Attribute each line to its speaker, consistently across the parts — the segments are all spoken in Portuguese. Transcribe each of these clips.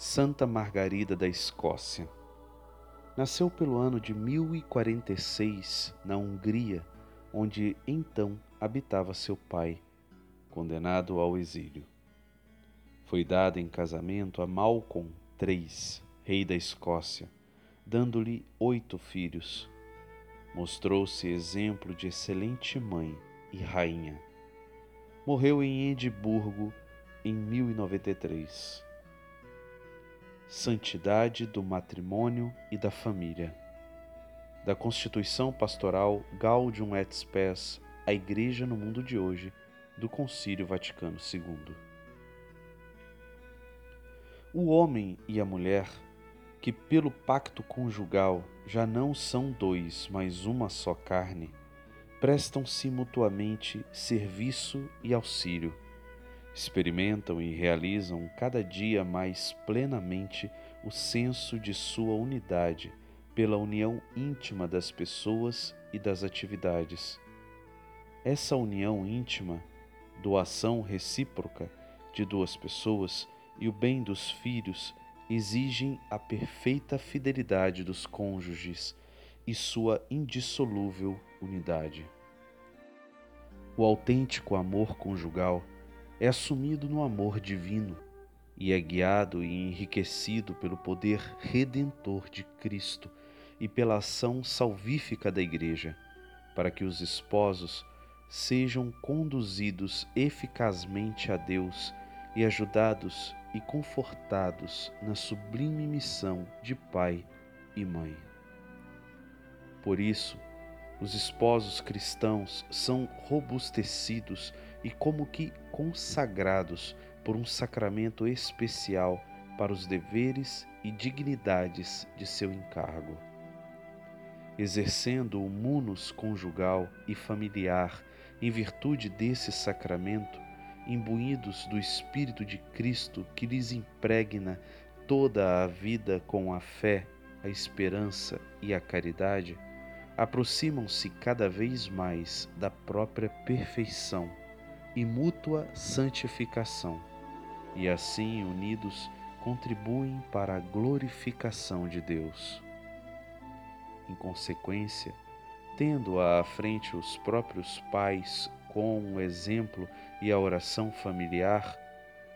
Speaker 1: Santa Margarida da Escócia. Nasceu pelo ano de 1046 na Hungria, onde então habitava seu pai, condenado ao exílio. Foi dada em casamento a Malcolm III, rei da Escócia, dando-lhe oito filhos. Mostrou-se exemplo de excelente mãe e rainha. Morreu em Edimburgo em 1093 santidade do matrimônio e da família. Da Constituição Pastoral Gaudium et Spes, a Igreja no Mundo de Hoje, do Concílio Vaticano II. O homem e a mulher, que pelo pacto conjugal já não são dois, mas uma só carne, prestam-se mutuamente serviço e auxílio experimentam e realizam cada dia mais plenamente o senso de sua unidade pela união íntima das pessoas e das atividades. Essa união íntima, doação recíproca de duas pessoas e o bem dos filhos exigem a perfeita fidelidade dos cônjuges e sua indissolúvel unidade. O autêntico amor conjugal é assumido no amor divino e é guiado e enriquecido pelo poder redentor de Cristo e pela ação salvífica da Igreja, para que os esposos sejam conduzidos eficazmente a Deus e ajudados e confortados na sublime missão de pai e mãe. Por isso, os esposos cristãos são robustecidos e como que consagrados por um sacramento especial para os deveres e dignidades de seu encargo. Exercendo o munus conjugal e familiar em virtude desse sacramento, imbuídos do Espírito de Cristo que lhes impregna toda a vida com a fé, a esperança e a caridade, aproximam-se cada vez mais da própria perfeição e mútua santificação, e assim unidos contribuem para a glorificação de Deus. Em consequência, tendo à frente os próprios pais com o exemplo e a oração familiar,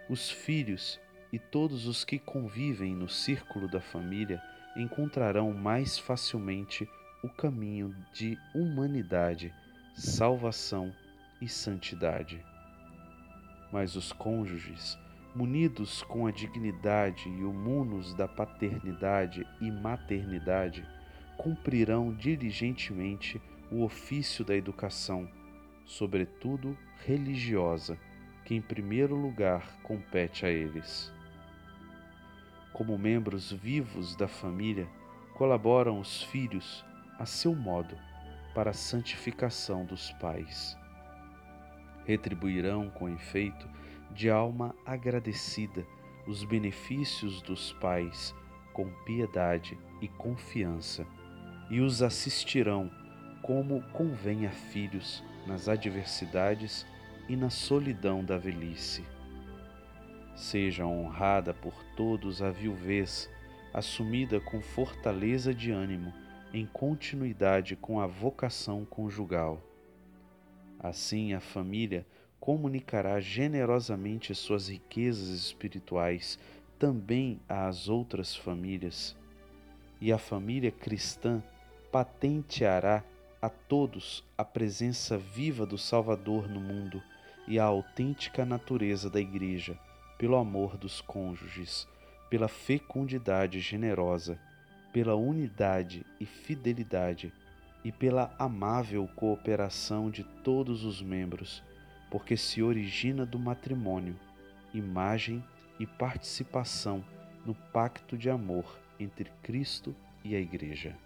Speaker 1: os filhos e todos os que convivem no círculo da família encontrarão mais facilmente o caminho de humanidade, salvação e santidade. Mas os cônjuges, munidos com a dignidade e o munus da paternidade e maternidade, cumprirão diligentemente o ofício da educação, sobretudo religiosa, que em primeiro lugar compete a eles. Como membros vivos da família, colaboram os filhos, a seu modo, para a santificação dos pais retribuirão com efeito de alma agradecida os benefícios dos pais com piedade e confiança, e os assistirão como convém a filhos nas adversidades e na solidão da velhice. Seja honrada por todos a viuvez, assumida com fortaleza de ânimo, em continuidade com a vocação conjugal Assim, a família comunicará generosamente suas riquezas espirituais também às outras famílias. E a família cristã patenteará a todos a presença viva do Salvador no mundo e a autêntica natureza da Igreja, pelo amor dos cônjuges, pela fecundidade generosa, pela unidade e fidelidade e pela amável cooperação de todos os membros, porque se origina do matrimônio, imagem e participação no pacto de amor entre Cristo e a Igreja.